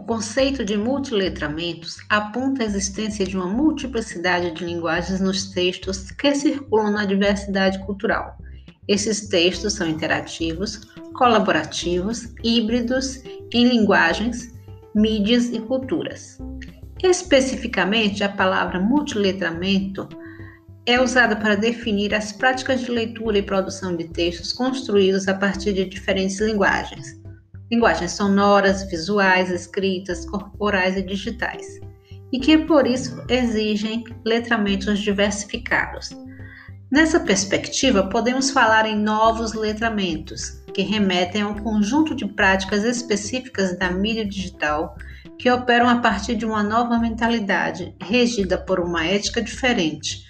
conceito de multiletramentos aponta a existência de uma multiplicidade de linguagens nos textos que circulam na diversidade cultural. Esses textos são interativos, colaborativos, híbridos em linguagens, mídias e culturas. Especificamente, a palavra multiletramento é usada para definir as práticas de leitura e produção de textos construídos a partir de diferentes linguagens. Linguagens sonoras, visuais, escritas, corporais e digitais, e que por isso exigem letramentos diversificados. Nessa perspectiva, podemos falar em novos letramentos, que remetem a um conjunto de práticas específicas da mídia digital que operam a partir de uma nova mentalidade, regida por uma ética diferente